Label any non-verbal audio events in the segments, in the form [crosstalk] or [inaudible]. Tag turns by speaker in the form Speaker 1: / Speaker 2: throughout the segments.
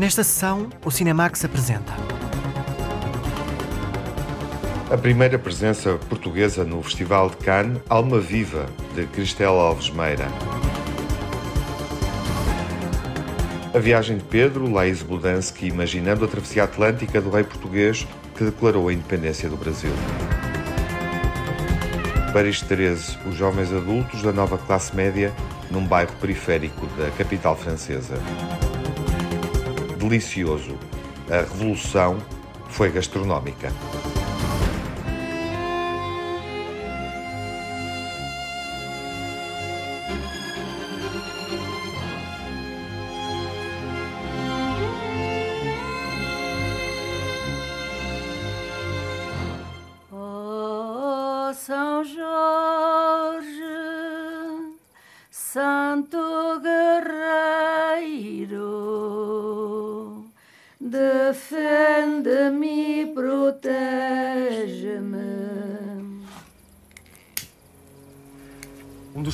Speaker 1: Nesta sessão, o Cinemax apresenta.
Speaker 2: A primeira presença portuguesa no Festival de Cannes, Alma Viva, de Cristela Alves Meira. A viagem de Pedro, Laís Budansky, imaginando a travessia atlântica do rei português que declarou a independência do Brasil. Paris 13, os jovens adultos da nova classe média num bairro periférico da capital francesa. Delicioso. A revolução foi gastronómica.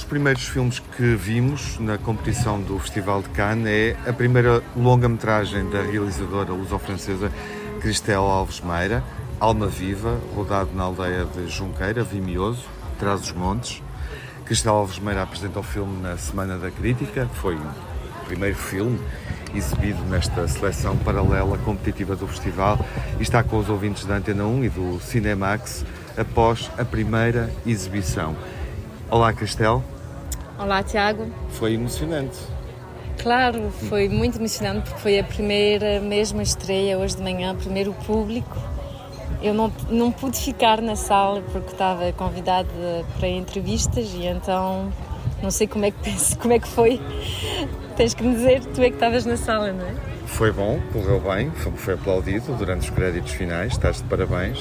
Speaker 2: Primeiros filmes que vimos na competição do Festival de Cannes é a primeira longa-metragem da realizadora luso-francesa Cristela Alves Meira, Alma Viva, rodado na aldeia de Junqueira, Vimioso, Trás-os-Montes. Cristela Alves Meira apresenta o filme na Semana da Crítica, foi o primeiro filme exibido nesta seleção paralela competitiva do festival e está com os ouvintes da Antena 1 e do Cinemax após a primeira exibição. Olá, Cristel.
Speaker 3: Olá, Tiago.
Speaker 2: Foi emocionante.
Speaker 3: Claro, foi muito emocionante porque foi a primeira mesma estreia hoje de manhã, primeiro público. Eu não, não pude ficar na sala porque estava convidada para entrevistas e então não sei como é que [laughs] penso, como é que foi. Tens que me dizer, tu é que estavas na sala, não é?
Speaker 2: Foi bom, correu bem, foi, foi aplaudido durante os créditos finais, estás de parabéns.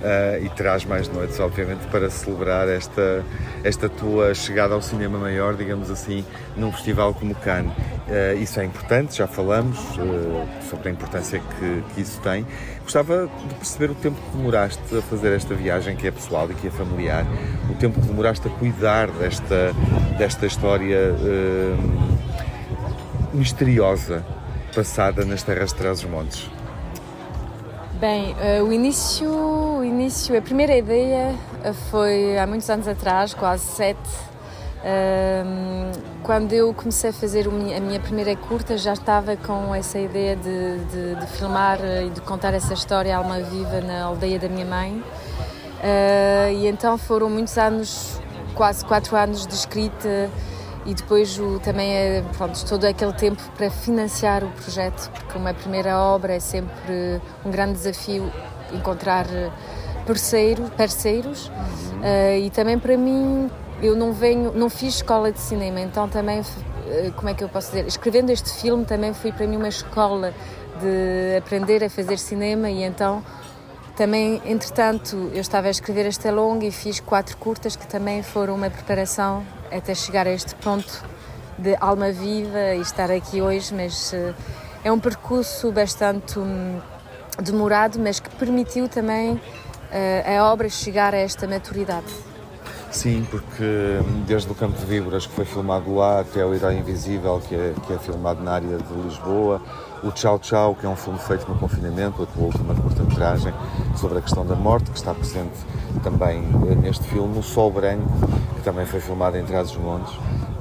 Speaker 2: Uh, e terás mais noites, obviamente, para celebrar esta, esta tua chegada ao cinema maior, digamos assim, num festival como Cannes. Uh, isso é importante, já falamos uh, sobre a importância que, que, isso tem. Gostava de perceber o tempo que demoraste a fazer esta viagem, que é pessoal e que é familiar, o tempo que demoraste a cuidar desta, desta história misteriosa passada nas terras de Trás-os-Montes.
Speaker 3: Bem, uh, o início, o início, a primeira ideia foi há muitos anos atrás, quase sete, uh, quando eu comecei a fazer a minha primeira curta, já estava com essa ideia de, de, de filmar e de contar essa história alma viva na aldeia da minha mãe. E então foram muitos anos, quase quatro anos de escrita e depois o, também é, pronto, todo aquele tempo para financiar o projeto, porque uma primeira obra é sempre um grande desafio encontrar parceiro, parceiros uhum. uh, e também para mim eu não venho, não fiz escola de cinema, então também, uh, como é que eu posso dizer, escrevendo este filme também foi para mim uma escola de aprender a fazer cinema e então também, entretanto, eu estava a escrever esta longa e fiz quatro curtas que também foram uma preparação até chegar a este ponto de alma viva e estar aqui hoje, mas uh, é um percurso bastante um, demorado, mas que permitiu também uh, a obra chegar a esta maturidade.
Speaker 2: Sim, porque hum, desde o Campo de Víboras, que foi filmado lá, até o Herói Invisível, que é, que é filmado na área de Lisboa, o Tchau Tchau, que é um filme feito no confinamento, a tua última curta-metragem sobre a questão da morte, que está presente também eh, neste filme, o Sol Branco, que também foi filmado em Trás-os-Montes.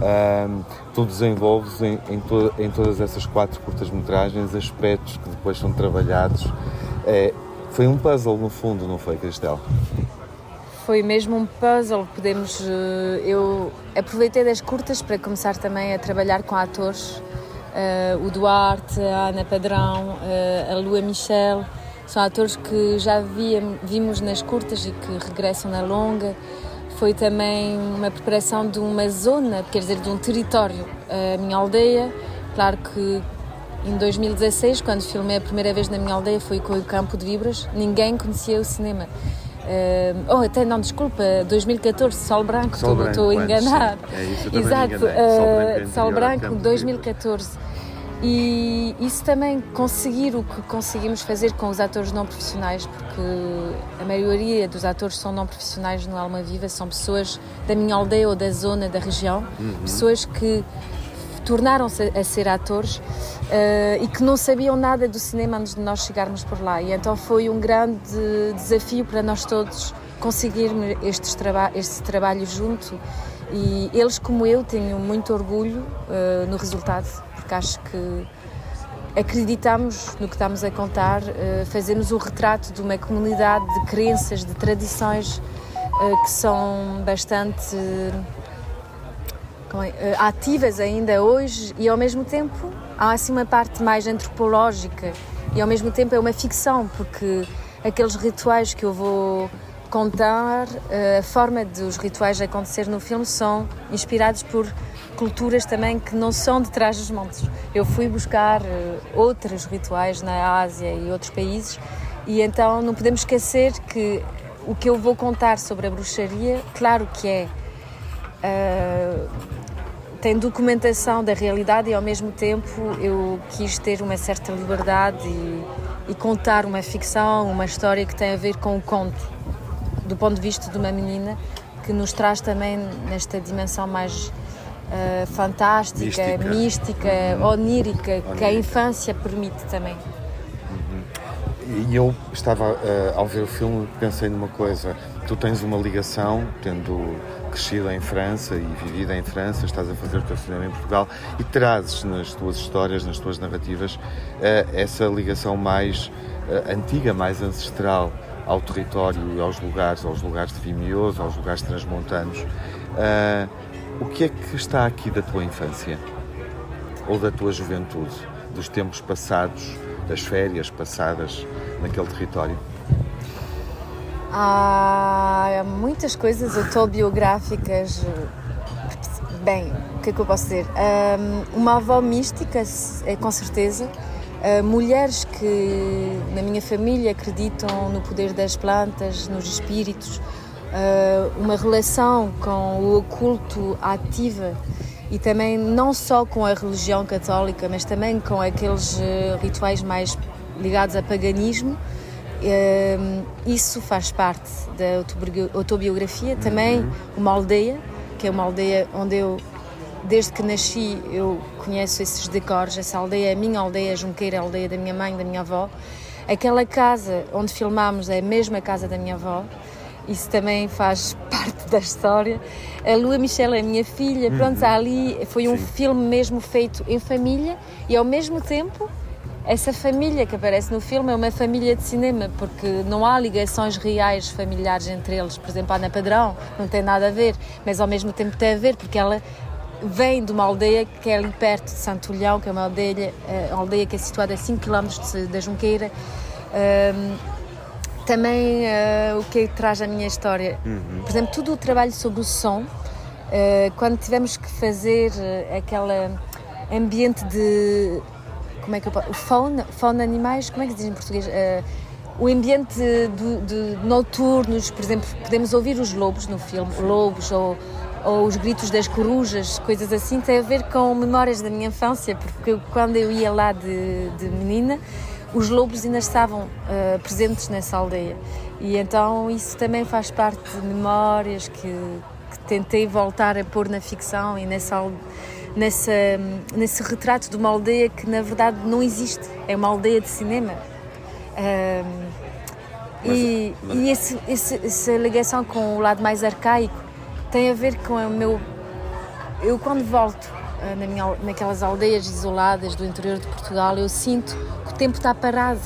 Speaker 2: Um, tu desenvolves em, em, to em, todas essas quatro curtas-metragens aspectos que depois são trabalhados. É, foi um puzzle, no fundo, não foi, Cristel?
Speaker 3: Foi mesmo um puzzle. Podemos, eh, eu aproveitei das curtas para começar também a trabalhar com atores uh, o Duarte, a Ana Padrão, uh, a Lua Michel. São atores que já vimos nas curtas e que regressam na longa. Foi também uma preparação de uma zona, quer dizer, de um território. A minha aldeia, claro que em 2016, quando filmei a primeira vez na minha aldeia, foi com o Campo de Vibras, ninguém conhecia o cinema. Uh, oh, até não, desculpa, 2014, Sol Branco, estou a enganar.
Speaker 2: É isso,
Speaker 3: Exato,
Speaker 2: uh, Sol Branco, é
Speaker 3: Sol Branco 2014. E isso também conseguir o que conseguimos fazer com os atores não profissionais, porque a maioria dos atores são não profissionais no Alma Viva, são pessoas da minha aldeia ou da zona, da região, uhum. pessoas que tornaram-se a, ser atores uh, e que não sabiam nada do cinema antes de nós chegarmos por lá. E então foi um grande desafio para nós todos conseguirmos este, traba este trabalho junto. E eles, como eu, tenho muito orgulho uh, no resultado, porque acho que acreditamos no que estamos a contar, uh, fazemos o retrato de uma comunidade de crenças, de tradições que são bastante ativas ainda hoje e ao mesmo tempo há assim uma parte mais antropológica e ao mesmo tempo é uma ficção porque aqueles rituais que eu vou contar, eh, a forma dos rituais acontecer no filme são inspirados por culturas também que não são de trás dos montes. Eu fui buscar eh, outros rituais na Ásia e outros países e então não podemos esquecer que o que eu vou contar sobre a bruxaria, claro que é tem documentação da realidade e ao mesmo tempo eu quis ter uma certa liberdade e, e, contar uma ficção, uma história que tem a ver com o conto, do ponto de vista de uma menina que nos traz também nesta dimensão mais uh, fantástica, mística, mística uhum. onírica, onírica, que a infância permite também.
Speaker 2: Uhum. E eu estava, uh, ao ver o filme, pensei numa coisa: tu tens uma ligação, tendo crescida em França e vivida em França, estás a fazer o teu cinema em Portugal e trazes nas tuas histórias, nas tuas narrativas, eh, essa ligação mais eh, antiga, mais ancestral ao território e aos lugares, aos lugares de Vimioso, aos lugares transmontanos. Eh, o que é que está aqui da tua infância? Ou da tua juventude? Dos tempos passados, das férias passadas naquele território?
Speaker 3: Há muitas coisas autobiográficas. Bem, o que é que eu posso dizer? uma avó mística, é com certeza. Uh, mulheres que na minha família acreditam no poder das plantas, nos espíritos, uh, uma relação com o oculto ativa e também não só com a religião católica, mas também com aqueles rituais mais ligados a paganismo isso faz parte da autobiografia. Também uhum. uma aldeia, que é uma aldeia onde eu, desde que nasci, eu conheço esses decores. Essa aldeia é a minha aldeia, a Junqueira, a aldeia da minha mãe, da minha avó. Aquela casa onde filmámos é a mesma casa da minha avó. Isso também faz [laughs] parte da história. A Lua Michelle é a minha filha. Pronto, uhum. ali foi um Sim. filme mesmo feito em família e ao mesmo tempo essa família que aparece no filme é uma família de cinema, porque não há ligações reais familiares entre eles. Por exemplo, a Ana Padrão não tem nada a ver, mas ao mesmo tempo tem a ver, porque ela vem de uma aldeia que é ali perto de Santo Olhão, que é uma aldeia, eh, uma aldeia que é situada a 5 km da Junqueira. Um, também uh, o que traz a minha história, uhum. por exemplo, todo o trabalho sobre o som, uh, quando tivemos que fazer aquele ambiente de como é que eu posso, fauna, fauna animais, como é que se diz em português? Uh, o ambiente de, de, noturnos, por exemplo, podemos ouvir os lobos no filme, lobos ou, ou os gritos das corujas, coisas assim, tem a ver com memórias da minha infância, porque quando eu ia lá de, de menina, os lobos ainda estavam uh, presentes nessa aldeia. E então isso também faz parte de memórias que, que tentei voltar a pôr na ficção e nessa aldeia nessa, nesse retrato de uma aldeia que na verdade não existe, é uma aldeia de cinema. Um, mas, e, mas... e esse, esse, essa ligação com o lado mais arcaico tem a ver com o meu. Eu, quando volto uh, na minha, naquelas aldeias isoladas do interior de Portugal, eu sinto que o tempo está parado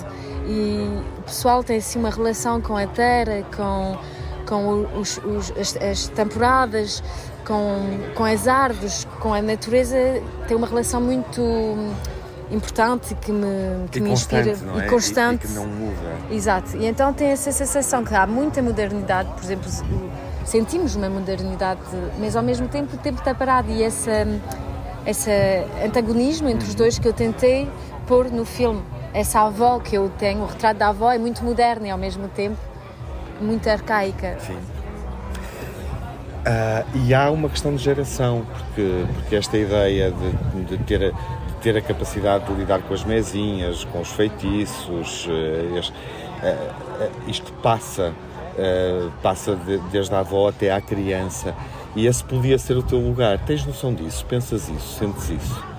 Speaker 3: e o pessoal tem assim uma relação com a terra, com, com os, os as, as temporadas, com, com as árvores, com a natureza, tem uma relação muito importante que me, que
Speaker 2: e
Speaker 3: me inspira
Speaker 2: é?
Speaker 3: e constante.
Speaker 2: E, e, que não muda.
Speaker 3: Exato. E então tem essa sensação que há muita modernidade, por exemplo, sentimos uma modernidade, mas ao mesmo tempo o tempo está parado e esse, esse antagonismo entre os dois que eu tentei pôr no filme. Essa avó que eu tenho, o retrato da avó é muito moderno e ao mesmo tempo muito arcaica.
Speaker 2: Sim. Uh, e há uma questão de geração, porque, porque esta ideia de, de, ter, de ter a capacidade de lidar com as mesinhas, com os feitiços, uh, uh, isto passa, passa de, desde a avó até à criança. E esse podia ser o teu lugar. Tens noção disso? Pensas isso? Sentes isso?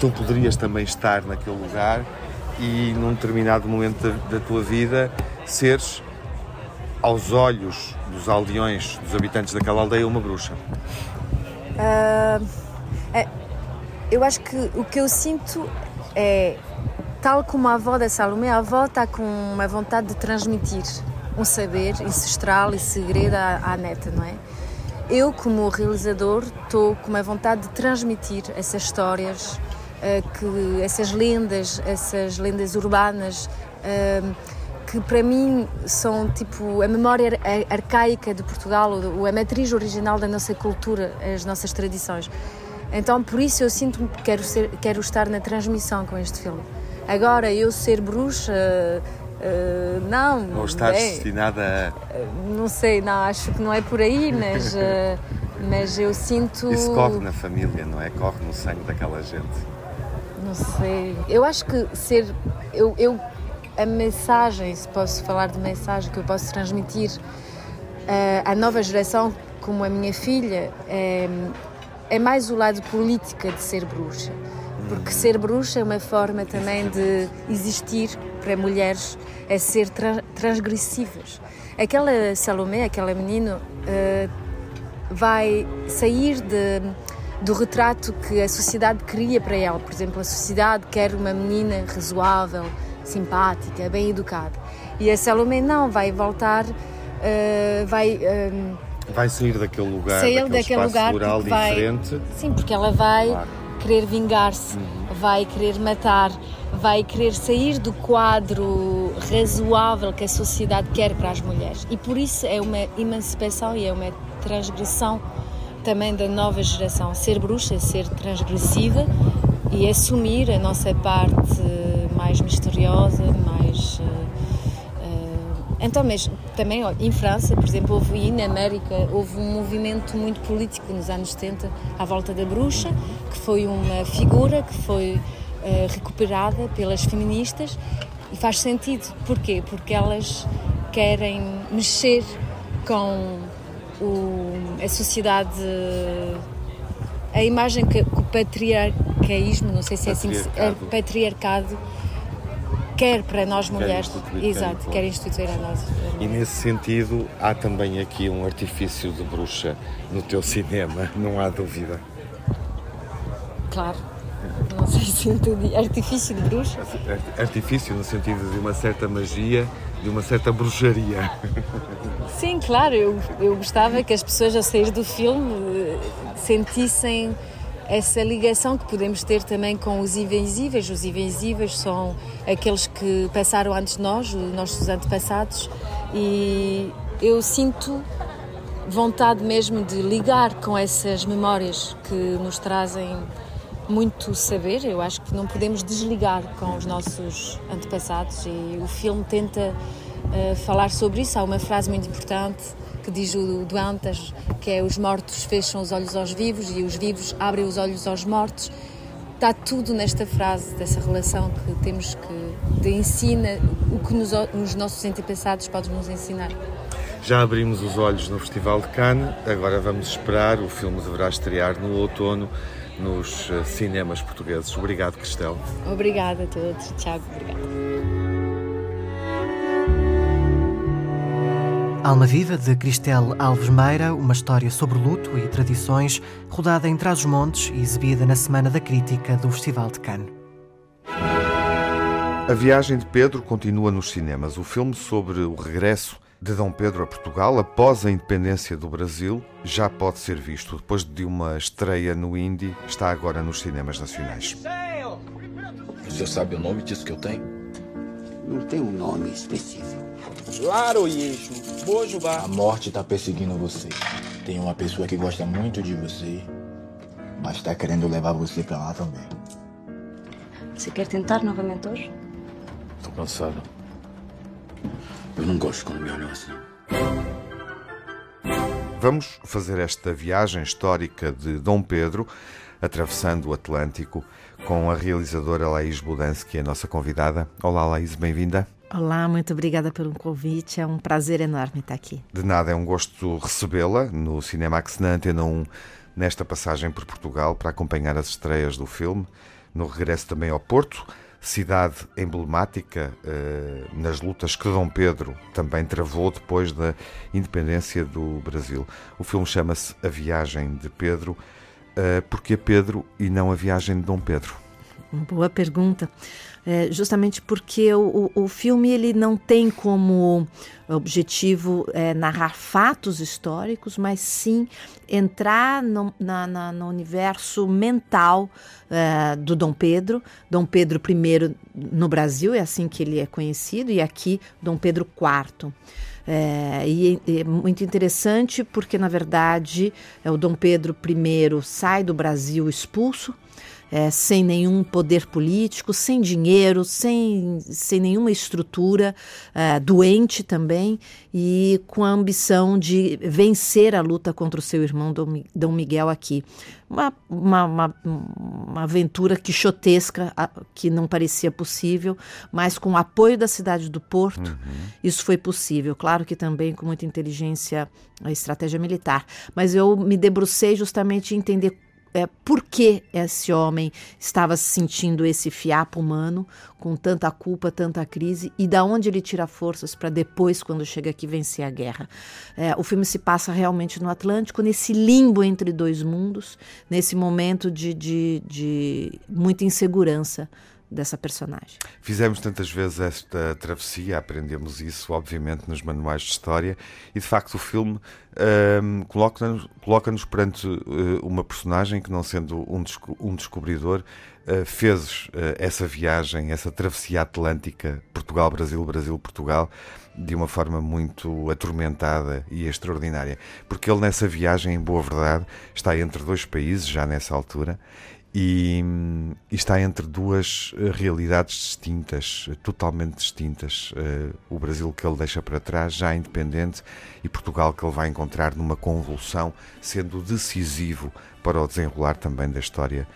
Speaker 2: tu poderias também estar naquele lugar e num determinado momento da, da tua vida seres aos olhos dos aldeões, dos habitantes daquela aldeia, uma bruxa?
Speaker 3: Uh, é, eu acho que o que eu sinto é, tal como a avó da Salomé, a avó está com uma vontade de transmitir um saber ancestral e segredo à, à neta, não é? Eu, como realizador, estou com uma vontade de transmitir essas histórias, uh, que, essas lendas, essas lendas urbanas, uh, que para mim são tipo a memória arcaica de Portugal, ou a matriz original da nossa cultura, as nossas tradições. Então, por isso eu sinto que quero, ser, quero estar na transmissão com este filme. Agora, eu ser bruxa, uh, não.
Speaker 2: Ou estás é, destinada a.
Speaker 3: Não sei, não, acho que não é por aí, mas, uh, mas eu sinto.
Speaker 2: Isso corre na família, não é? Corre no sangue daquela gente.
Speaker 3: Não sei. Eu acho que ser. Eu, eu a mensagem, se posso falar de mensagem que eu posso transmitir uh, à nova geração, como a minha filha, é, é mais o lado política de ser bruxa. Porque ser bruxa é uma forma também de existir para mulheres, é ser tra transgressivas. Aquela Salomé, aquela menina, uh, vai sair de, do retrato que a sociedade cria para ela. Por exemplo, a sociedade quer uma menina razoável, simpática, bem educada. E a Salomé não, vai voltar, uh, vai...
Speaker 2: Um, eh, vai sair daquele lugar, sair daquele lugar rural vai, diferente.
Speaker 3: Sim, porque ela vai claro. querer vingar-se, uhum. vai querer matar, vai querer sair do quadro razoável que a sociedade quer para as mulheres. E por isso é uma emancipação e é uma transgressão também da nova geração. Ser bruxa, ser transgressiva e assumir a nossa parte mais misteriosa, mais. Uh, uh, então, mesmo, também em França, por exemplo, houve e na América, houve um movimento muito político nos anos 70 à volta da bruxa, que foi uma figura que foi uh, recuperada pelas feministas e faz sentido. Porquê? Porque elas querem mexer com o, a sociedade a imagem que, que o patriarcaísmo, não sei se é assim, é patriarcado quer para nós mulheres, quer exato, quer instituir a nós.
Speaker 2: E nesse sentido, há também aqui um artifício de bruxa no teu cinema, [laughs] não há dúvida.
Speaker 3: Claro, não sei se entendi. Artifício de bruxa?
Speaker 2: Artifício no sentido de uma certa magia, de uma certa bruxaria. [laughs]
Speaker 3: Sim, claro, eu, eu gostava que as pessoas a sair do filme eh, sentissem essa ligação que podemos ter também com os invisíveis. Os invisíveis são aqueles que passaram antes de nós, os nossos antepassados, e eu sinto vontade mesmo de ligar com essas memórias que nos trazem muito saber. Eu acho que não podemos desligar com os nossos antepassados e o filme tenta uh, falar sobre isso. Há uma frase muito importante que diz o Duantas, que é os mortos fecham os olhos aos vivos e os vivos abrem os olhos aos mortos. Está tudo nesta frase, dessa relação que temos que de ensina o que nos, os nossos antepassados podem nos ensinar.
Speaker 2: Já abrimos os olhos no Festival de Cannes, agora vamos esperar. O filme deverá estrear no outono nos eh, cinemas portugueses. Obrigado, Cristel.
Speaker 3: Obrigada a todos. Tiago, obrigada.
Speaker 1: Alma Viva, de Cristel Alves Meira, uma história sobre luto e tradições, rodada em Trás-os-Montes e exibida na Semana da Crítica do Festival de Cannes.
Speaker 2: A viagem de Pedro continua nos cinemas. O filme sobre o regresso de Dom Pedro a Portugal após a independência do Brasil já pode ser visto. Depois de uma estreia no Indy, está agora nos cinemas nacionais.
Speaker 4: Você sabe o nome disso que eu tenho?
Speaker 5: Não tem um nome específico.
Speaker 4: Laroyeixo, Bojubá. A morte tá perseguindo você. Tem uma pessoa que gosta muito de você, mas tá querendo levar você pra lá também.
Speaker 6: Você quer tentar novamente hoje?
Speaker 4: Tô cansado. Eu não gosto quando me olham assim.
Speaker 2: Vamos fazer esta viagem histórica de Dom Pedro, atravessando o Atlântico, com a realizadora Laís Budansky, a nossa convidada. Olá, Laís, bem-vinda.
Speaker 7: Olá, muito obrigada pelo convite. É um prazer enorme estar aqui.
Speaker 2: De nada, é um gosto recebê-la no Cinemax na Antena 1 nesta passagem por Portugal para acompanhar as estreias do filme, no regresso também ao Porto, cidade emblemática eh, nas lutas que Dom Pedro também travou depois da independência do Brasil. O filme chama-se A Viagem de Pedro. Eh, porque Pedro e não a viagem de Dom Pedro?
Speaker 7: Boa pergunta. É, justamente porque o, o filme ele não tem como objetivo é, narrar fatos históricos, mas sim entrar no, na, na, no universo mental é, do Dom Pedro. Dom Pedro I no Brasil, é assim que ele é conhecido, e aqui Dom Pedro IV. É, e é muito interessante porque, na verdade, é, o Dom Pedro I sai do Brasil expulso é, sem nenhum poder político, sem dinheiro, sem, sem nenhuma estrutura, é, doente também, e com a ambição de vencer a luta contra o seu irmão Dom Miguel aqui. Uma, uma, uma, uma aventura quixotesca que não parecia possível, mas com o apoio da cidade do Porto, uhum. isso foi possível. Claro que também com muita inteligência, a estratégia militar. Mas eu me debrucei justamente em entender é, por que esse homem estava sentindo esse fiapo humano, com tanta culpa, tanta crise, e da onde ele tira forças para depois, quando chega aqui, vencer a guerra. É, o filme se passa realmente no Atlântico, nesse limbo entre dois mundos, nesse momento de, de, de muita insegurança dessa personagem.
Speaker 2: Fizemos tantas vezes esta travessia, aprendemos isso, obviamente, nos manuais de história, e de facto o filme um, coloca-nos coloca perante uh, uma personagem que, não sendo um, desco um descobridor, uh, fez uh, essa viagem, essa travessia atlântica, Portugal-Brasil, Brasil-Portugal, de uma forma muito atormentada e extraordinária. Porque ele, nessa viagem, em boa verdade, está entre dois países, já nessa altura, e, e, está entre duas eh, realidades distintas, totalmente distintas. Uh, o Brasil que ele deixa para trás, já independente, e Portugal que ele vai encontrar numa convulsão, sendo decisivo para o desenrolar também da história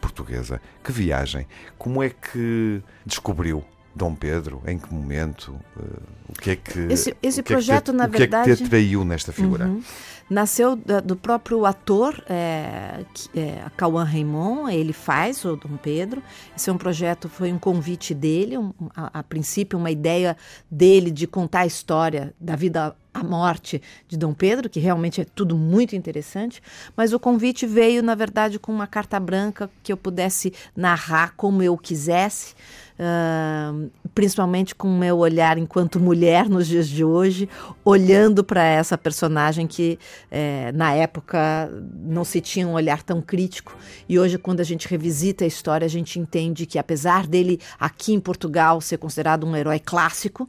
Speaker 2: portuguesa. Que viagem! Como é que descobriu Dom Pedro? Em que momento? Uh, o que é que.
Speaker 7: Esse, esse projeto, é que te, na verdade.
Speaker 2: O que é que te atraiu nesta figura?
Speaker 7: Uhum nasceu do próprio ator, é, é, Cauã Raymond, ele faz o Dom Pedro. Esse é um projeto, foi um convite dele, um, a, a, princípio uma ideia dele de contar a história da vida à morte de Dom Pedro, que realmente é tudo muito interessante, mas o convite veio, na verdade, com uma carta branca que eu pudesse narrar como eu quisesse, uh, principalmente com o meu olhar enquanto mulher nos dias de hoje, olhando para essa personagem que é, na época não se tinha um olhar tão crítico. E hoje, quando a gente revisita a história, a gente entende que, apesar dele aqui em Portugal ser considerado um herói clássico,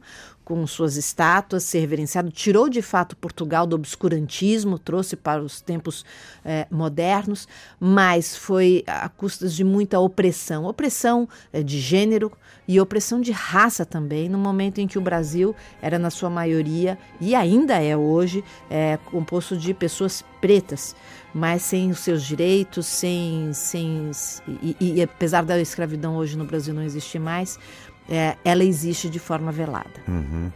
Speaker 7: com suas estátuas, ser reverenciado, tirou de fato Portugal do obscurantismo, trouxe para os tempos eh, modernos, mas foi a custas de muita opressão. Opressão eh, de gênero e opressão de raça também, no momento em que o Brasil era, na sua maioria, e ainda é hoje, eh, composto de pessoas pretas mas sem os seus direitos, sem, sem e, e, apesar da escravidão hoje no Brasil não existir mais, é, ela existe de forma velada.
Speaker 2: Uhum.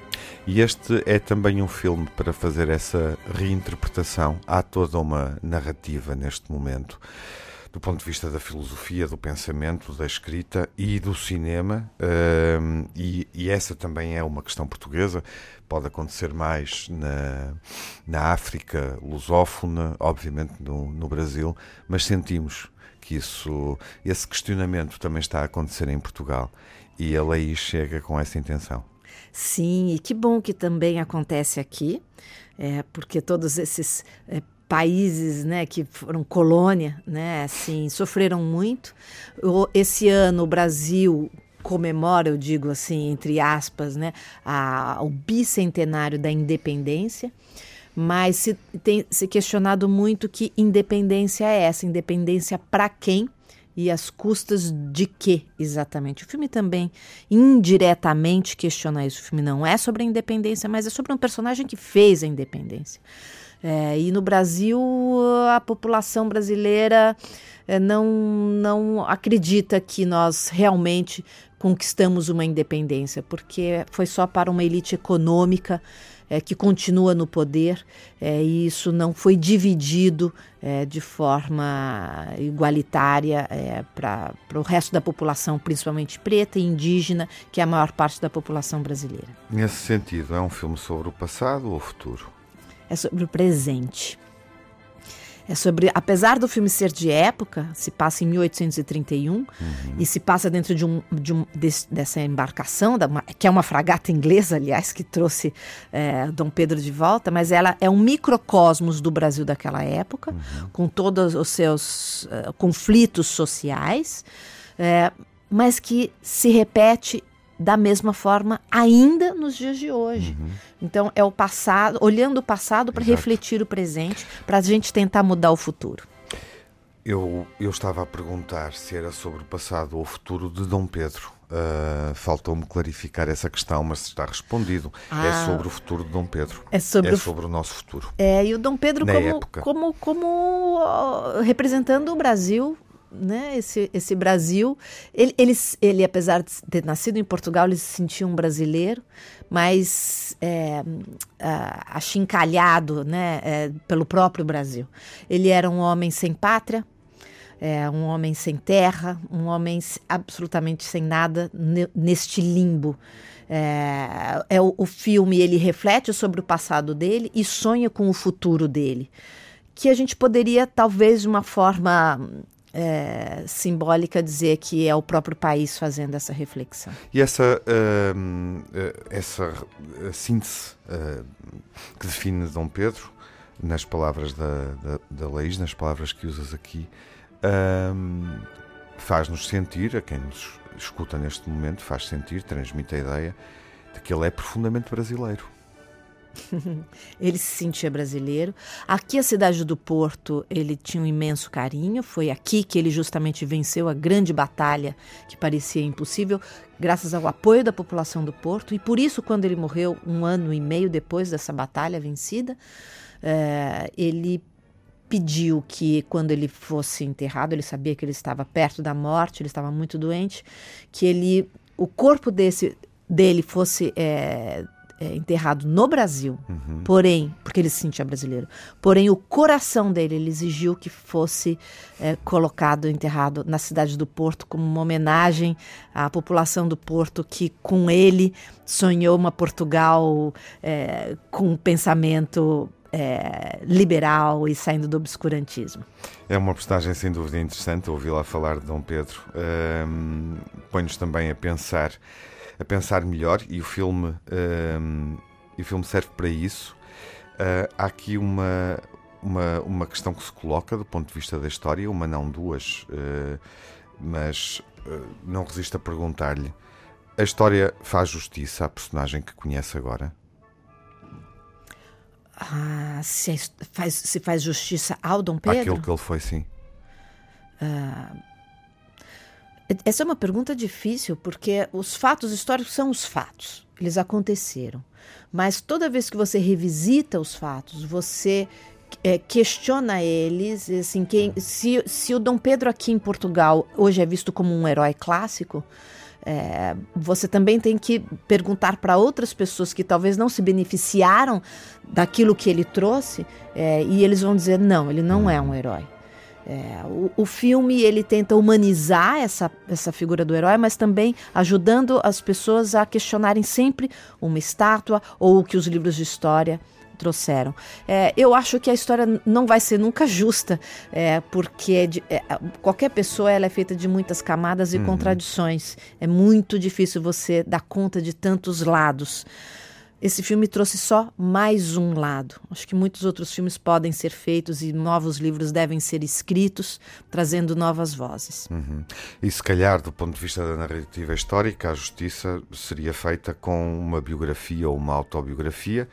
Speaker 2: E este é também um filme para fazer essa reinterpretação. Há toda uma narrativa neste momento, do ponto de vista da filosofia, do pensamento, da escrita e do cinema. Um, e, e, essa também é uma questão portuguesa. Pode acontecer mais na, na África lusófona, obviamente no, no Brasil, mas sentimos que isso, esse questionamento também está a acontecer em Portugal e ele aí chega com essa intenção.
Speaker 7: Sim, e que bom que também acontece aqui, é, porque todos esses é, países né, que foram colônia, né, assim, sofreram muito. Esse ano o Brasil comemora, eu digo assim, entre aspas, né, a, o bicentenário da independência mas se tem se questionado muito que independência é essa, independência para quem e as custas de quê exatamente. O filme também indiretamente questiona isso. O filme não é sobre a independência, mas é sobre um personagem que fez a independência. É, e no Brasil, a população brasileira é, não, não acredita que nós realmente conquistamos uma independência, porque foi só para uma elite econômica é, que continua no poder é, e isso não foi dividido é, de forma igualitária é, para o resto da população, principalmente preta e indígena, que é a maior parte da população brasileira.
Speaker 2: Nesse sentido, é um filme sobre o passado ou o futuro?
Speaker 7: É sobre o presente. É sobre, apesar do filme ser de época, se passa em 1831 uhum. e se passa dentro de um, de um desse, dessa embarcação, da, que é uma fragata inglesa, aliás, que trouxe é, Dom Pedro de volta, mas ela é um microcosmos do Brasil daquela época, uhum. com todos os seus uh, conflitos sociais, é, mas que se repete da mesma forma ainda nos dias de hoje. Uhum. Então é o passado, olhando o passado para refletir o presente, para a gente tentar mudar o futuro.
Speaker 2: Eu, eu estava a perguntar se era sobre o passado ou o futuro de Dom Pedro. Uh, Faltou-me clarificar essa questão, mas está respondido. É ah, é sobre o futuro de Dom Pedro.
Speaker 7: É sobre,
Speaker 2: é
Speaker 7: o...
Speaker 2: sobre o nosso futuro.
Speaker 7: É, e o Dom Pedro como, como, como, como representando o Brasil né, esse, esse Brasil. Ele, ele, ele, apesar de ter nascido em Portugal, ele se sentia um brasileiro, mas é, achincalhado né, é, pelo próprio Brasil. Ele era um homem sem pátria, é, um homem sem terra, um homem absolutamente sem nada neste limbo. É, é o, o filme ele reflete sobre o passado dele e sonha com o futuro dele que a gente poderia, talvez, de uma forma é, simbólica dizer que é o próprio país fazendo essa reflexão.
Speaker 2: E essa, uh, essa síntese uh, que define Dom Pedro, nas palavras da, da, da nas palavras que usas aqui, uh, faz-nos sentir, a quem nos escuta neste momento, faz sentir, transmite a ideia de que ele é profundamente brasileiro. [laughs]
Speaker 7: ele se sentia brasileiro. Aqui, a cidade do Porto, ele tinha um imenso carinho. Foi aqui que ele justamente venceu a grande batalha que parecia impossível, graças ao apoio da população do Porto. E por isso, quando ele morreu, um ano e meio depois dessa batalha vencida, é, ele pediu que quando ele fosse enterrado, ele sabia que ele estava perto da morte, ele estava muito doente, que ele, o corpo desse dele fosse é, é, enterrado no Brasil, uhum. porém, porque ele se sentia brasileiro, porém o coração dele ele exigiu que fosse é, colocado, enterrado na cidade do Porto como uma homenagem à população do Porto que com ele sonhou uma Portugal é, com um pensamento é, liberal e saindo do obscurantismo.
Speaker 2: É uma postagem sem dúvida interessante ouvi-la falar de Dom Pedro. Põe-nos também a pensar a pensar melhor e o filme, um, ehm, e o filme serve para isso. Uh, há aqui uma, uma, uma questão que se coloca do ponto de vista da história, uma não duas, uh, mas uh, não resisto a perguntar-lhe: a história faz justiça à personagem que conhece agora?
Speaker 7: Ah, se, faz, se faz justiça ao Dom Pedro?
Speaker 2: Aquilo que ele foi, sim.
Speaker 7: Uh, essa é uma pergunta difícil, porque os fatos históricos são os fatos, eles aconteceram. Mas toda vez que você revisita os fatos, você é, questiona eles, assim, quem, se, se o Dom Pedro aqui em Portugal hoje é visto como um herói clássico, é, você também tem que perguntar para outras pessoas que talvez não se beneficiaram daquilo que ele trouxe, é, e eles vão dizer: não, ele não é um herói. É, o, o, filme ele tenta humanizar essa, essa figura do herói, mas também ajudando as pessoas a questionarem sempre uma estátua ou o que os livros de história trouxeram. É, eu acho que a história não vai ser nunca justa, é, porque de, é, qualquer pessoa ela é feita de muitas camadas e uhum. contradições. É muito difícil você dar conta de tantos lados. Esse filme trouxe só mais um lado. Acho que muitos outros filmes podem ser feitos e novos livros devem ser escritos, trazendo novas vozes.
Speaker 2: Uhum. E se calhar, do ponto de vista da narrativa histórica, a justiça seria feita com uma biografia ou uma autobiografia,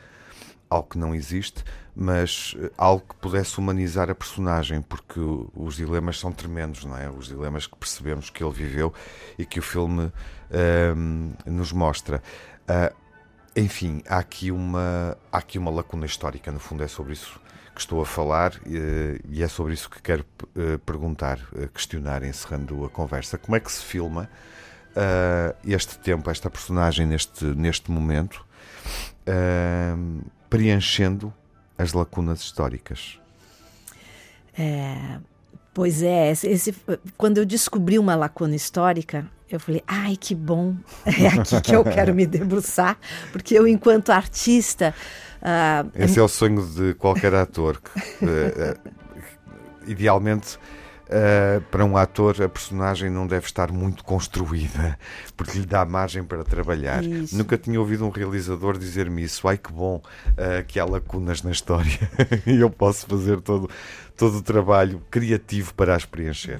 Speaker 2: algo que não existe, mas eh, algo que pudesse humanizar a personagem, porque os dilemas são tremendos, não é? Os dilemas que percebemos que ele viveu e que o filme um, ehm, nos mostra. Uh, enfim, há aqui, uma, há aqui uma lacuna histórica, no fundo é sobre isso que estou a falar e é sobre isso que quero eh, perguntar, eh, questionar, encerrando a conversa. Como é que se filma uh, este tempo, esta personagem neste, neste momento? uh, preenchendo as lacunas históricas.
Speaker 7: É, pois é, esse, quando eu descobri uma lacuna histórica, eu falei, ai, que bom, [laughs] é aqui que eu quero me debruçar, porque eu, enquanto artista.
Speaker 2: Uh, Esse é o sonho de qualquer ator. Que, uh, idealmente. Uh, para um ator, a personagem não deve estar muito construída, porque lhe dá margem para trabalhar. Isso. Nunca tinha ouvido um realizador dizer-me isso. Ai que bom uh, que há lacunas na história [laughs] e eu posso fazer todo, todo o trabalho criativo para as preencher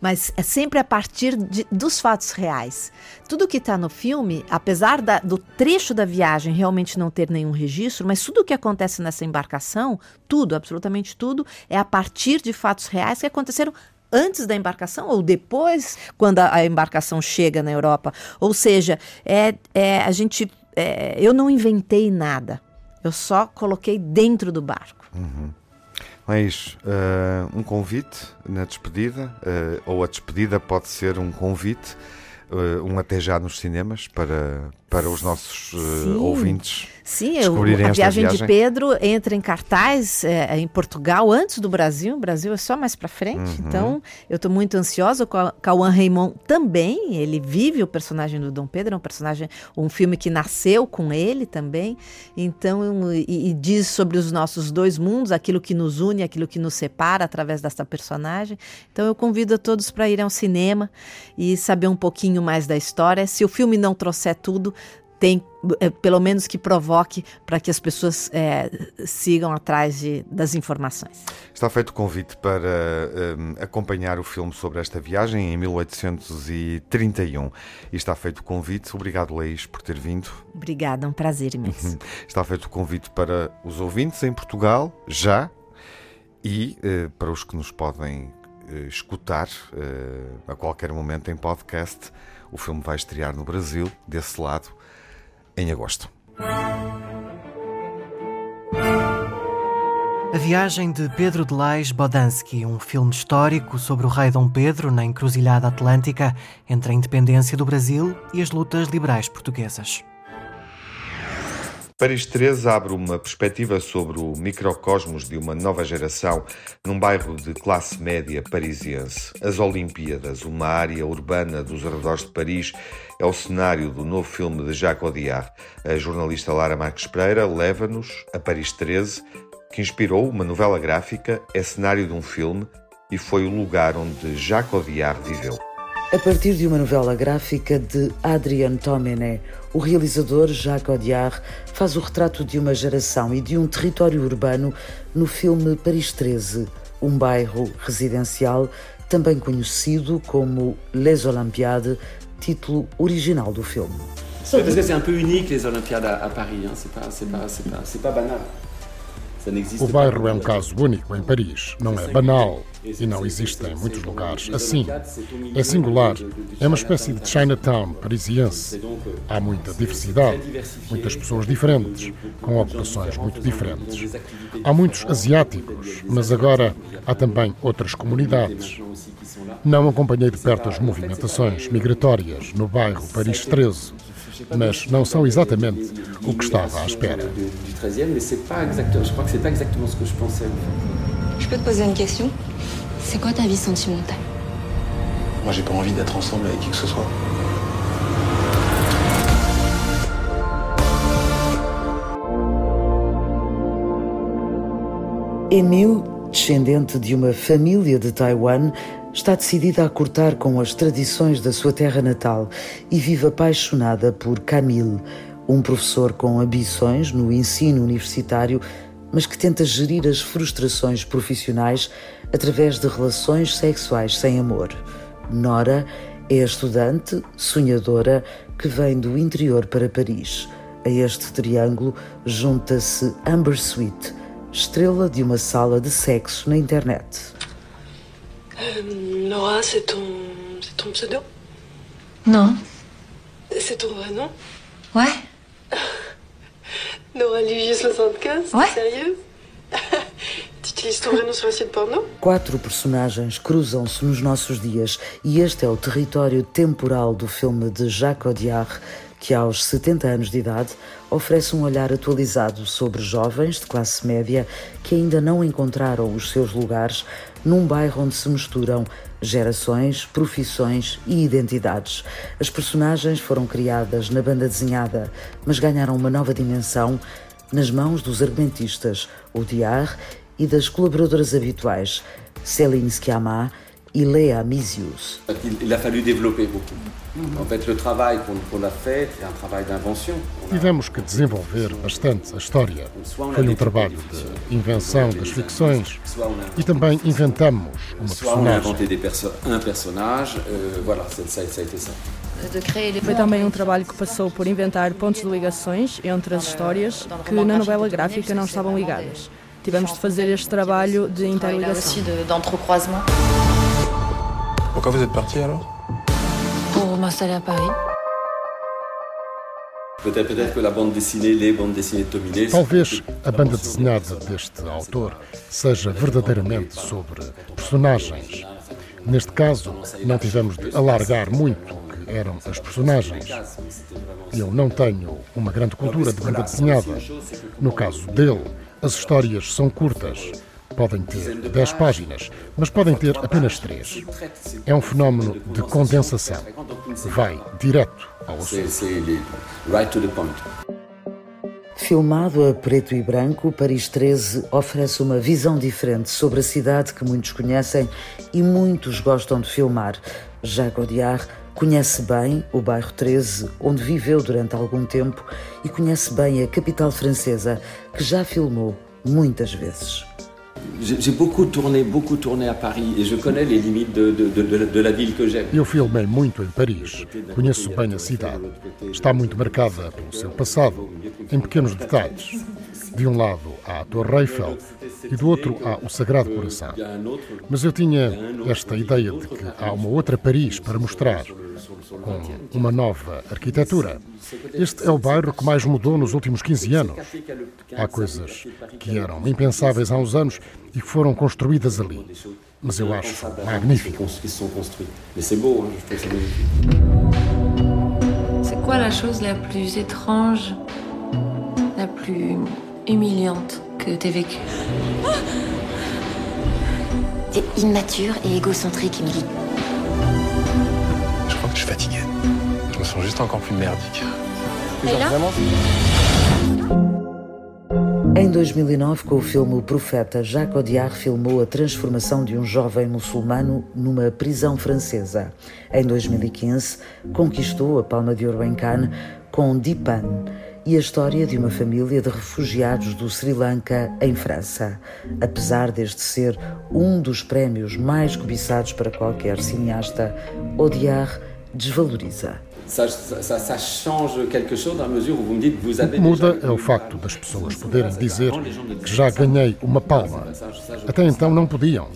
Speaker 7: mas é sempre a partir de, dos fatos reais. Tudo que está no filme, apesar da, do trecho da viagem realmente não ter nenhum registro, mas tudo o que acontece nessa embarcação, tudo, absolutamente tudo, é a partir de fatos reais que aconteceram antes da embarcação ou depois, quando a, a embarcação chega na Europa. Ou seja, é, é a gente, é, eu não inventei nada. Eu só coloquei dentro do barco.
Speaker 2: Uhum. Mais uh, um convite na despedida, uh, ou a despedida pode ser um convite, uh, um até já nos cinemas para, para os nossos ouvintes
Speaker 7: Sim, eu, a viagem, viagem, de Pedro entra em cartaz é, em Portugal antes do Brasil. O Brasil é só mais para frente. Uhum. Então, eu estou muito ansiosa. O Cauã Raymond também. Ele vive o personagem do Dom Pedro. É um personagem, um filme que nasceu com ele também. Então, e, e diz sobre os nossos dois mundos, aquilo que nos une, aquilo que nos separa através dessa personagem. Então, eu convido a todos para irem ao cinema e saber um pouquinho mais da história. Se o filme não trouxer tudo, tem é, pelo menos que provoque para que as pessoas é, sigam atrás de, das informações.
Speaker 2: Está feito o convite para um, acompanhar o filme sobre esta viagem em 1831 e está feito o convite. Obrigado, Leis, por ter vindo.
Speaker 7: Obrigada, um prazer imenso. Uhum.
Speaker 2: Está feito o convite para os ouvintes em Portugal, já, e uh, para os que nos podem uh, escutar uh, a qualquer momento em podcast. O filme vai estrear no Brasil, desse lado em agosto.
Speaker 1: A viagem de Pedro de Lais Bodansky, um filme histórico sobre o rei Dom Pedro na encruzilhada atlântica entre a independência do Brasil e as lutas liberais portuguesas.
Speaker 2: Paris 13 abre uma perspectiva sobre o microcosmos de uma nova geração num bairro de classe média parisiense. As Olimpíadas, uma área urbana dos arredores de Paris, é o cenário do novo filme de Jacques Audiard. A jornalista Lara Marques Pereira leva-nos a Paris 13, que inspirou uma novela gráfica, é cenário de um filme e foi o lugar onde Jacques Audiard viveu.
Speaker 8: A partir de uma novela gráfica de Adrien Tomenet, o realizador Jacques Audiard faz o retrato de uma geração e de um território urbano no filme Paris 13, um bairro residencial também conhecido como Les Olympiades, título original do filme.
Speaker 9: Parce que c'est un peu unique les Olympiades à, Paris, hein. c'est pas, pas, pas, pas banal.
Speaker 10: O bairro é um caso único em Paris. Não é banal e não existe em muitos lugares assim. É singular. É uma espécie de Chinatown parisiense. Há muita diversidade, muitas pessoas diferentes, com ocupações muito diferentes. Há muitos asiáticos, mas agora há também outras comunidades. Não acompanhei de perto as movimentações migratórias no bairro Paris 13 mas não são exatamente o que estava à espera.
Speaker 11: Je peux te poser une question C'est quoi ta vie sentimentale
Speaker 12: Moi, j'ai pas envie d'être ensemble avec qui que ce soit.
Speaker 8: Emile, descendente de uma família de Taiwan, está decidida a cortar com as tradições da sua terra natal e vive apaixonada por Camille, um professor com ambições no ensino universitário, mas que tenta gerir as frustrações profissionais através de relações sexuais sem amor. Nora é a estudante, sonhadora, que vem do interior para Paris. A este triângulo junta-se Amber Sweet, estrela de uma sala de sexo na internet.
Speaker 13: Euh, Laura, c'est ton, ton pseudo
Speaker 11: Non.
Speaker 13: C'est ton vrai nom
Speaker 11: Ouais.
Speaker 13: Nora Ligier 75
Speaker 11: Ouais.
Speaker 13: Sérieux [laughs] Tu utilises ton sur un site porno
Speaker 8: Quatro personagens cruzam-se nos nossos dias e este é o território temporal do filme de Jacques Audiard que aos 70 anos de idade oferece um olhar atualizado sobre jovens de classe média que ainda não encontraram os seus lugares num bairro onde se misturam gerações, profissões e identidades. As personagens foram criadas na banda desenhada, mas ganharam uma nova dimensão nas mãos dos argumentistas Odiar e das colaboradoras habituais Céline Sciamma e Léa Misius.
Speaker 10: Tivemos que desenvolver bastante a história. Foi um trabalho de invenção das ficções e também inventamos uma personagem.
Speaker 9: um personagem, euh.
Speaker 14: Foi também um trabalho que passou por inventar pontos de ligações entre as histórias que na novela gráfica não estavam ligadas. Tivemos de fazer este trabalho de interligação.
Speaker 12: Pourquoi vous êtes parti alors
Speaker 11: Pour m'installer à Paris.
Speaker 10: Talvez a banda desenhada deste autor seja verdadeiramente sobre personagens. Neste caso, não tivemos de alargar muito o que eram as personagens. Eu não tenho uma grande cultura de banda desenhada. No caso dele, as histórias são curtas. Podem ter 10 páginas, mas podem ter apenas 3. É um fenómeno de condensação. Vai direto ao assunto.
Speaker 8: Filmado a preto e branco, Paris 13 oferece uma visão diferente sobre a cidade que muitos conhecem e muitos gostam de filmar. Jacques Audiard conhece bem o bairro 13, onde viveu durante algum tempo, e conhece bem a capital francesa, que já filmou muitas vezes.
Speaker 9: J'ai beaucoup tourné, beaucoup tourné à Paris et je connais les limites de, de, de, de la ville que j'aime.
Speaker 10: Eu filmei muito em Paris. Conheço bem a cidade. Está muito marcada pelo seu passado, em pequenos detalhes. De um lado há a Torre Eiffel e do outro há o Sagrado Coração. Mas eu tinha esta ideia de que há uma outra Paris para mostrar, com uma nova arquitetura. Este é o bairro que mais mudou nos últimos 15 anos. Há coisas que eram impensáveis há uns anos e que foram construídas ali. Mas eu acho magnífico.
Speaker 11: C'est quoi la chose la plus étrange, la plus humiliante que t'aies vécue
Speaker 15: T'es immature et égocentrique, Emily.
Speaker 12: Je crois que je suis fatigué. Je me sens juste encore plus merdique.
Speaker 8: Em 2009, com o filme O Profeta, Jacques Audiard filmou a transformação de um jovem muçulmano numa prisão francesa. Em 2015, conquistou a Palma de Ouro em Cannes com Dipan e a história de uma família de refugiados do Sri Lanka em França. Apesar deste ser um dos prémios mais cobiçados para qualquer cineasta, Audiard desvaloriza.
Speaker 10: O muda é o facto das pessoas poderem dizer que já ganhei uma palma. Até então não podiam.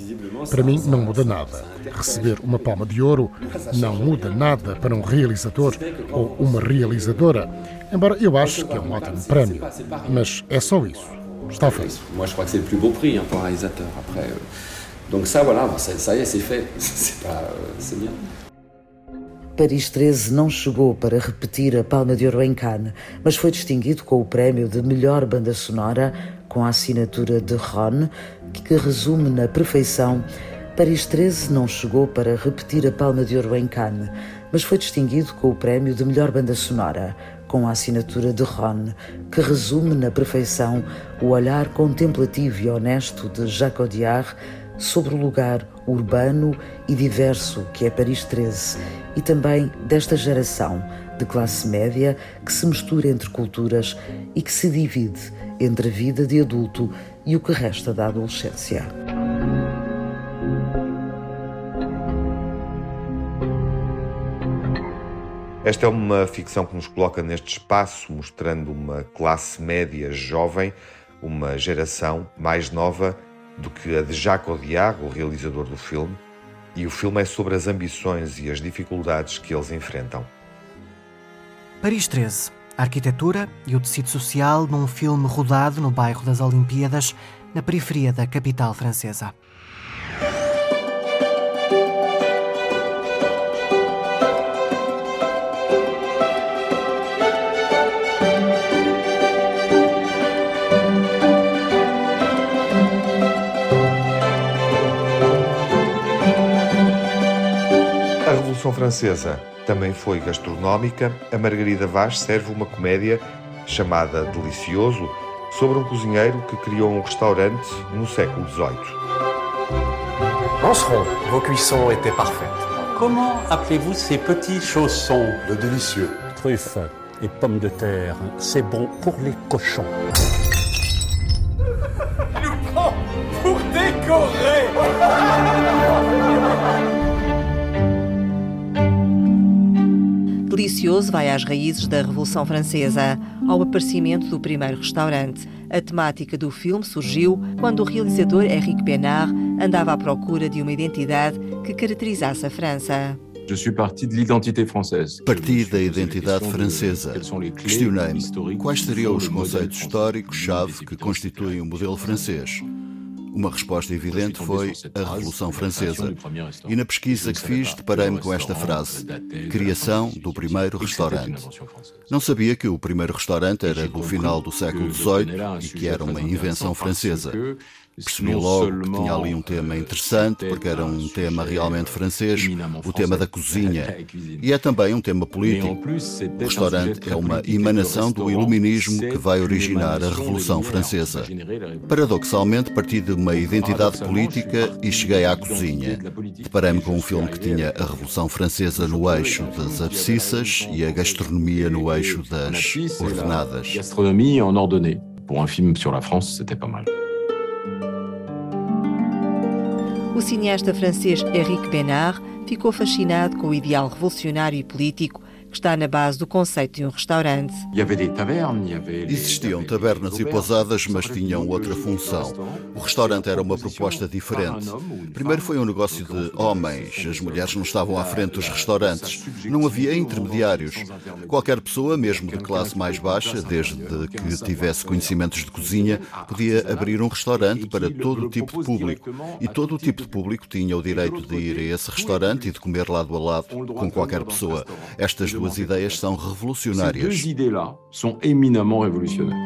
Speaker 10: Para mim não muda nada. Receber uma palma de ouro não muda nada para um realizador ou uma realizadora, embora eu ache que é um ótimo prémio. Mas é só isso. Está feito.
Speaker 9: Moi, je crois que c'est le plus beau prix pour un réalisateur. Après, euh, donc ça, voilà, ça, y est, c'est fait. [laughs] C'est euh, c'est bien.
Speaker 8: Paris 13 não chegou para repetir a Palma de Ouro em Cannes, mas foi distinguido com o prémio de melhor banda sonora com a assinatura de Ron, que resume na perfeição Paris 13 não chegou para repetir a Palma de Ouro em Cannes, mas foi distinguido com o prémio de melhor banda sonora com a assinatura de Ron, que resume na perfeição o olhar contemplativo e honesto de Jacques Audiard sobre o lugar urbano e diverso que é Paris 13 e também desta geração de classe média que se mistura entre culturas e que se divide entre a vida de adulto e o que resta da adolescência.
Speaker 2: Esta é uma ficção que nos coloca neste espaço, mostrando uma classe média jovem, uma geração mais nova do que a de Jacques Audiard, o realizador do filme, e o filme é sobre as ambições e as dificuldades que eles enfrentam.
Speaker 1: Paris 13. A arquitetura e o tecido social num filme rodado no bairro das Olimpíadas, na periferia da capital francesa.
Speaker 2: Revolução Francesa também foi gastronómica. A Margarida Vaz serve uma comédia chamada Delicioso sobre um cozinheiro que criou um restaurante no século XVIII.
Speaker 16: Lanceron, vos cuissons étaient parfaites.
Speaker 17: Comment appelez-vous ces petits chaussons
Speaker 16: De délicieux.
Speaker 17: Truffes et pommes de terre, c'est bon pour les cochons.
Speaker 18: Delicioso vai às raízes da Revolução Francesa, ao aparecimento do primeiro restaurante. A temática do filme surgiu quando o realizador Henrique Bénard andava à procura de uma identidade que caracterizasse a França.
Speaker 12: Suis parti de l'identité française.
Speaker 19: Parti da identidade francesa. Questionei-me quais seriam os conceitos históricos-chave que constituem o modelo francês. Uma resposta evidente foi a Revolução Francesa. E na pesquisa que fiz, deparei-me com esta frase: Criação do primeiro restaurante. Não sabia que o primeiro restaurante era do final do século XVIII e que era uma invenção francesa. Percebi logo que tinha ali um tema interessante, porque era um tema realmente francês, o tema da cozinha. [laughs] E é também um tema político. O restaurante é uma emanação do iluminismo que vai originar a Revolução Francesa. Paradoxalmente, parti de uma identidade política e cheguei à cozinha. Deparei-me com um filme que tinha a Revolução Francesa no eixo das abscissas e a gastronomia no eixo das ordenadas.
Speaker 12: Gastronomie en ordonnée. Pour un film sur la France, c'était pas mal.
Speaker 18: O cineasta francês Henrique Bénard ficou fascinado com o ideal revolucionário e político que está na base do conceito de um restaurante.
Speaker 19: Existiam tabernas e pousadas, mas tinham outra função. O restaurante era uma proposta diferente. Primeiro foi um negócio de homens. As mulheres não estavam à frente dos restaurantes. Não havia intermediários. Qualquer pessoa, mesmo de classe mais baixa, desde que tivesse conhecimentos de cozinha, podia abrir um restaurante para todo o tipo de público. E todo o tipo de público tinha o direito de ir a esse restaurante e de comer lado a lado com qualquer pessoa. Estas duas duas ideias são revolucionárias.
Speaker 12: Sont éminemment révolutionnaires.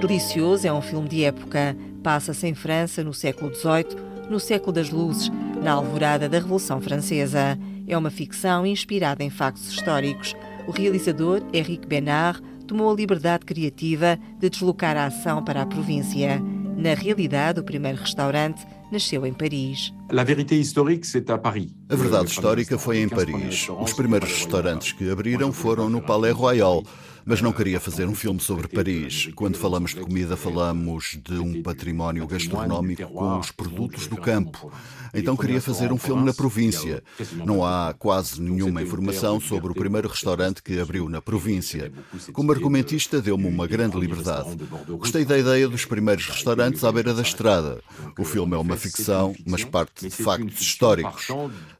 Speaker 18: Delicioso é um filme de época. Passa-se em França no século XVIII, no século das luzes, na alvorada da Revolução Francesa. É uma ficção inspirada em factos históricos. O realizador, Henrique Bénard, tomou a liberdade criativa de deslocar a ação para a província. Na realidade, o primeiro restaurante nasceu em Paris.
Speaker 12: La vérité historique, c'est à Paris.
Speaker 19: A verdade histórica foi em Paris. Os primeiros restaurantes que abriram foram no Palais Royal. Mas não queria fazer um filme sobre Paris. Quando falamos de comida, falamos de um património gastronómico com os produtos do campo. Então queria fazer um filme na província. Não há quase nenhuma informação sobre o primeiro restaurante que abriu na província. Como argumentista, deu-me uma grande liberdade. Gostei da ideia dos primeiros restaurantes à beira da estrada. O filme é uma ficção, mas parte de factos históricos.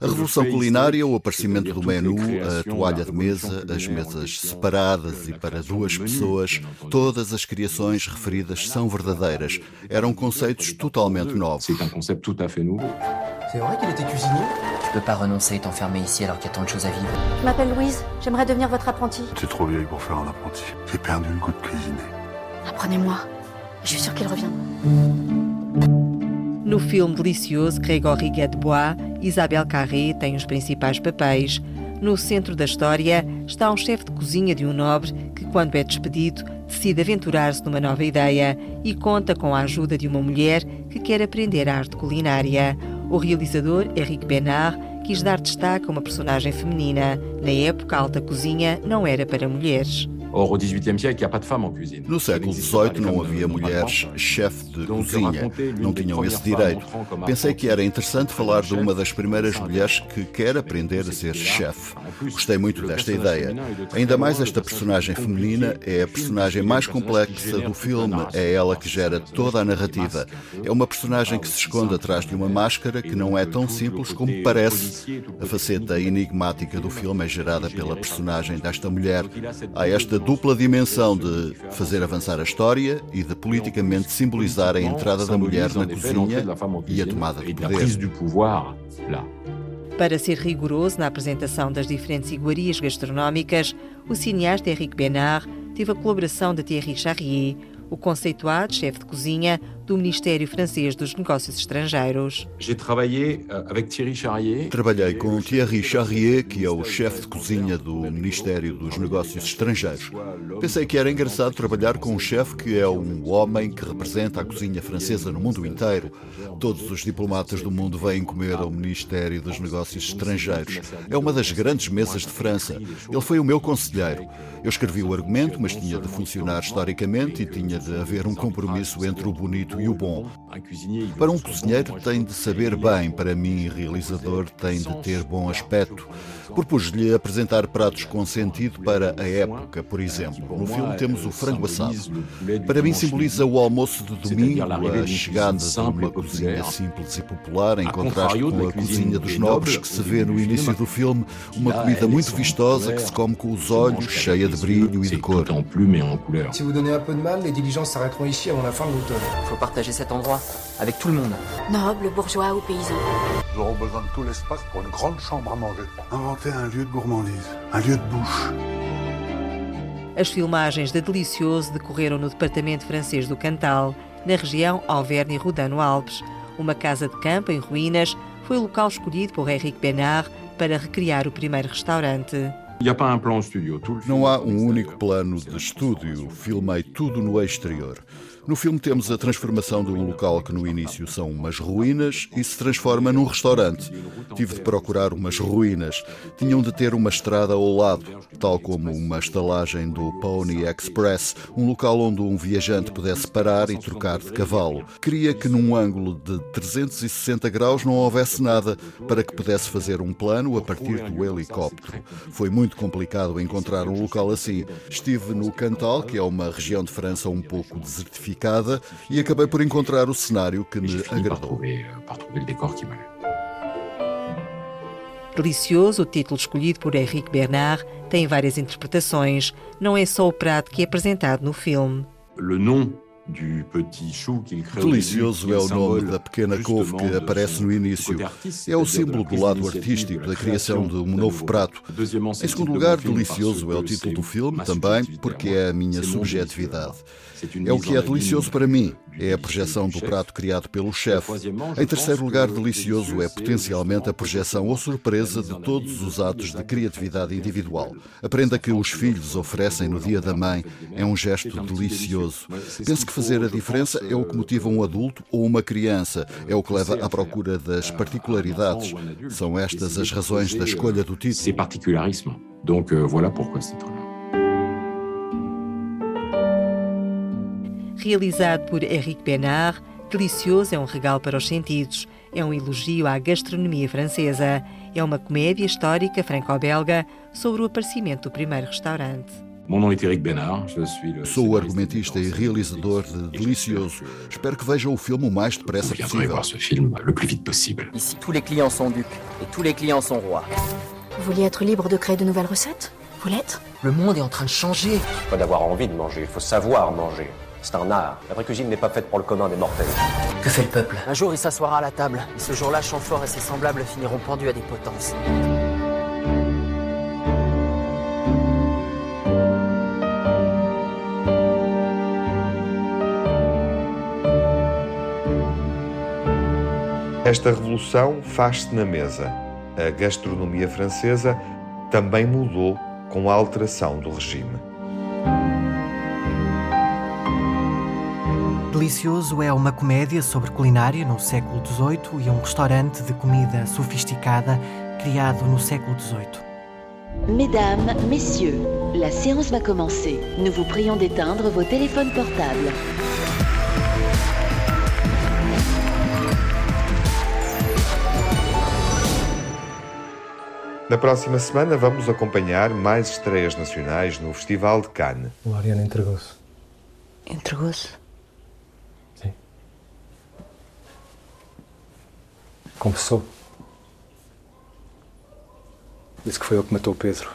Speaker 19: A revolução culinária, o aparecimento do menu, a toalha de mesa, as mesas separadas e para duas pessoas, todas as criações referidas são verdadeiras. Eram conceitos totalmente novos.
Speaker 12: C'est un concept tout à fait nouveau.
Speaker 16: C'est vrai qu'il était cuisinier
Speaker 15: Tu peux pas renoncer et t'enfermer ici alors qu'il y a tant de choses à vivre.
Speaker 6: Je m'appelle Louise, j'aimerais devenir votre apprenti.
Speaker 20: Tu es trop vieille pour faire un apprenti. J'ai perdu le goût de cuisiner.
Speaker 6: Apprenez-moi. Je suis sûre qu'il revient.
Speaker 18: No filme delicioso Grégory Gadebois, Isabelle Carré tem os principais papéis. No centro da história está um chefe de cozinha de um nobre que, quando é despedido, decide aventurar-se numa nova ideia e conta com a ajuda de uma mulher que quer aprender a arte culinária. O realizador, Henrique Bénard, quis dar destaque a uma personagem feminina. Na época, a alta cozinha não era para mulheres.
Speaker 12: Or, au XVIIIe siècle, il n'y a pas de en cuisine.
Speaker 19: No século XVIII não havia mulheres chefe de cozinha, não tinham esse direito. Pensei que era interessante falar de uma das primeiras mulheres que quer aprender a ser chefe. Gostei muito desta ideia. Ainda mais esta personagem feminina é a personagem mais complexa do filme, é ela que gera toda a narrativa. É uma personagem que se esconde atrás de uma máscara que não é tão simples como parece. A faceta enigmática do filme é gerada pela personagem desta mulher. Há esta dupla dimensão de fazer avançar a história e de politicamente simbolizar a entrada da mulher na cozinha e a tomada de poder.
Speaker 18: Para ser rigoroso na apresentação das diferentes iguarias gastronómicas, o cineasta Henrique Bénard teve a colaboração de Thierry Charrier, o conceituado chefe de cozinha do Ministério Francês dos Negócios Estrangeiros.
Speaker 19: Euh, Trabalhei com Thierry Charrier, que é o chefe de cozinha do Ministério dos Negócios Estrangeiros. Pensei que era engraçado trabalhar com um chefe que é um homem que representa a cozinha francesa no mundo inteiro. Todos os diplomatas do mundo vêm comer ao Ministério dos Negócios Estrangeiros. É uma das grandes mesas de França. Ele foi o meu conselheiro. Eu escrevi o argumento, mas tinha de funcionar historicamente e tinha de haver um compromisso entre o bonito e o bom. Para um cozinheiro tem de saber bem, para mim, realizador, tem de ter bom aspecto. Propus-lhe apresentar pratos com sentido para a época, por exemplo. No filme temos o frango assado. Para mim simboliza o almoço de domingo, a chegada de uma cozinha simples e popular, em contraste com a cozinha dos nobres que se vê no início do filme, uma comida muito vistosa que se come com os olhos, cheia de brilho e de cor.
Speaker 16: Si vous donnez un peu de mal, les diligences s'arrêteront ici avant la fin de l'automne.
Speaker 15: Partager cet endroit avec tout le monde.
Speaker 6: Noble, bourgeois ou paysan.
Speaker 20: Nous aurons besoin de tout l'espace pour une grande chambre à manger. Inventer un lieu de gourmandise, un lieu de bouche.
Speaker 18: As filmagens de Delicioso decorreram no departamento francês do Cantal, na região Auvergne-Rodano-Alpes. Uma casa de campo em ruínas foi o local escolhido por Henrique Benard para recriar o primeiro restaurante.
Speaker 19: Não há um único plano de estúdio. Filmei tudo no exterior. No filme temos a transformação de um local que no início são umas ruínas e se transforma num restaurante. Tive de procurar umas ruínas. Tinham de ter uma estrada ao lado, tal como uma estalagem do Pony Express, um local onde um viajante pudesse parar e trocar de cavalo. Queria que num ângulo de 360 graus não houvesse nada para que pudesse fazer um plano a partir do helicóptero. Foi muito complicado encontrar um local assim. Estive no Cantal, que é uma região de França um pouco desertificada e acabei por encontrar o cenário que me agradou.
Speaker 18: Delicioso, o título escolhido por Henrique Bernard, tem várias interpretações. Não é só o prato que é apresentado no filme.
Speaker 19: Delicioso é o nome da pequena couve que aparece no início. É o símbolo do lado artístico da criação de um novo prato. Em segundo lugar, Delicioso é o título do filme, também porque é a minha subjetividade. É o que é delicioso para mim. É a projeção do prato criado pelo chefe. Em terceiro lugar, delicioso é potencialmente a projeção ou surpresa de todos os atos de criatividade individual. Aprenda que os filhos oferecem no dia da mãe é um gesto delicioso. Penso que fazer a diferença é o que motiva um adulto ou uma criança, é o que leva à procura das particularidades. São estas as razões da escolha do título.
Speaker 12: Euh, voilà pourquoi ce titre-là.
Speaker 18: Realizado por Henrique Benard, Delicioso é um regalo para os sentidos, é um elogio à gastronomia francesa, é uma comédia histórica franco-belga sobre o aparecimento do primeiro restaurante.
Speaker 19: Sou o argumentista e realizador de Delicioso. Espero que vejam o filme o mais depressa possível.
Speaker 15: Ici, tous les clients sont ducs et tous les clients sont rois.
Speaker 6: Vous vouliez être libre de créer de nouvelles recettes Vous l'êtes
Speaker 15: Le monde est en train de changer.
Speaker 16: Pas d'avoir envie de manger, il faut savoir manger. C'est un art. La vraie cuisine n'est pas faite pour le commun des mortels.
Speaker 15: Que fait le peuple? Un jour, il s'assoira à la table, et ce jour-là, Chamfort et ses semblables finiront pendus à des potences.
Speaker 2: Esta revolução faz-se na mesa. A gastronomia francesa também mudou com a alteração do regime.
Speaker 1: Delicioso é uma comédia sobre culinária no século XVIII e um restaurante de comida sofisticada criado no século XVIII.
Speaker 21: Mesdames, Messieurs, la séance va commencer. Nous vous prions d'éteindre vos téléphones portables.
Speaker 2: Na próxima semana vamos acompanhar mais estreias nacionais no Festival de Cannes.
Speaker 22: O Ariano entregou-se.
Speaker 6: Entregou-se?
Speaker 22: Confessou. Disse que foi eu que matou o Pedro.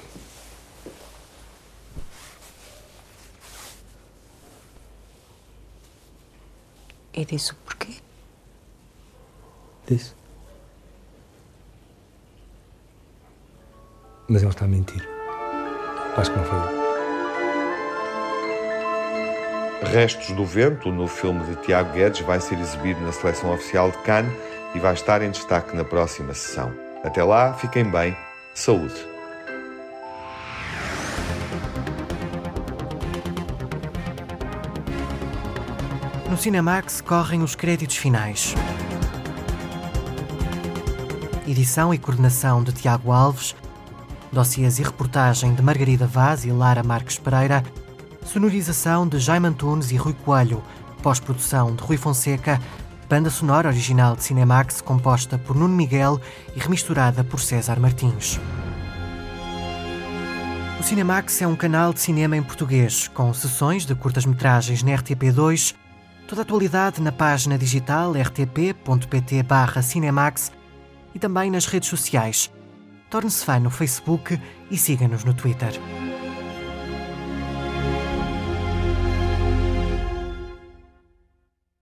Speaker 6: E disse o porquê?
Speaker 22: Disse. Mas ele está a mentir. Acho que não foi eu.
Speaker 2: Restos do Vento, no filme de Tiago Guedes, vai ser exibido na seleção oficial de Cannes e vai estar em destaque na próxima sessão. Até lá, fiquem bem, saúde!
Speaker 1: No Cinemax correm os créditos finais. Edição e coordenação de Tiago Alves, dossiês e reportagem de Margarida Vaz e Lara Marques Pereira, sonorização de Jaime Antunes e Rui Coelho, pós-produção de Rui Fonseca, banda sonora original de Cinemax composta por Nuno Miguel e remisturada por César Martins. O Cinemax é um canal de cinema em português, com sessões de curtas-metragens na RTP2, toda a atualidade na página digital rtp.pt/cinemax e também nas redes sociais. Torne-se fã no Facebook e siga-nos no Twitter.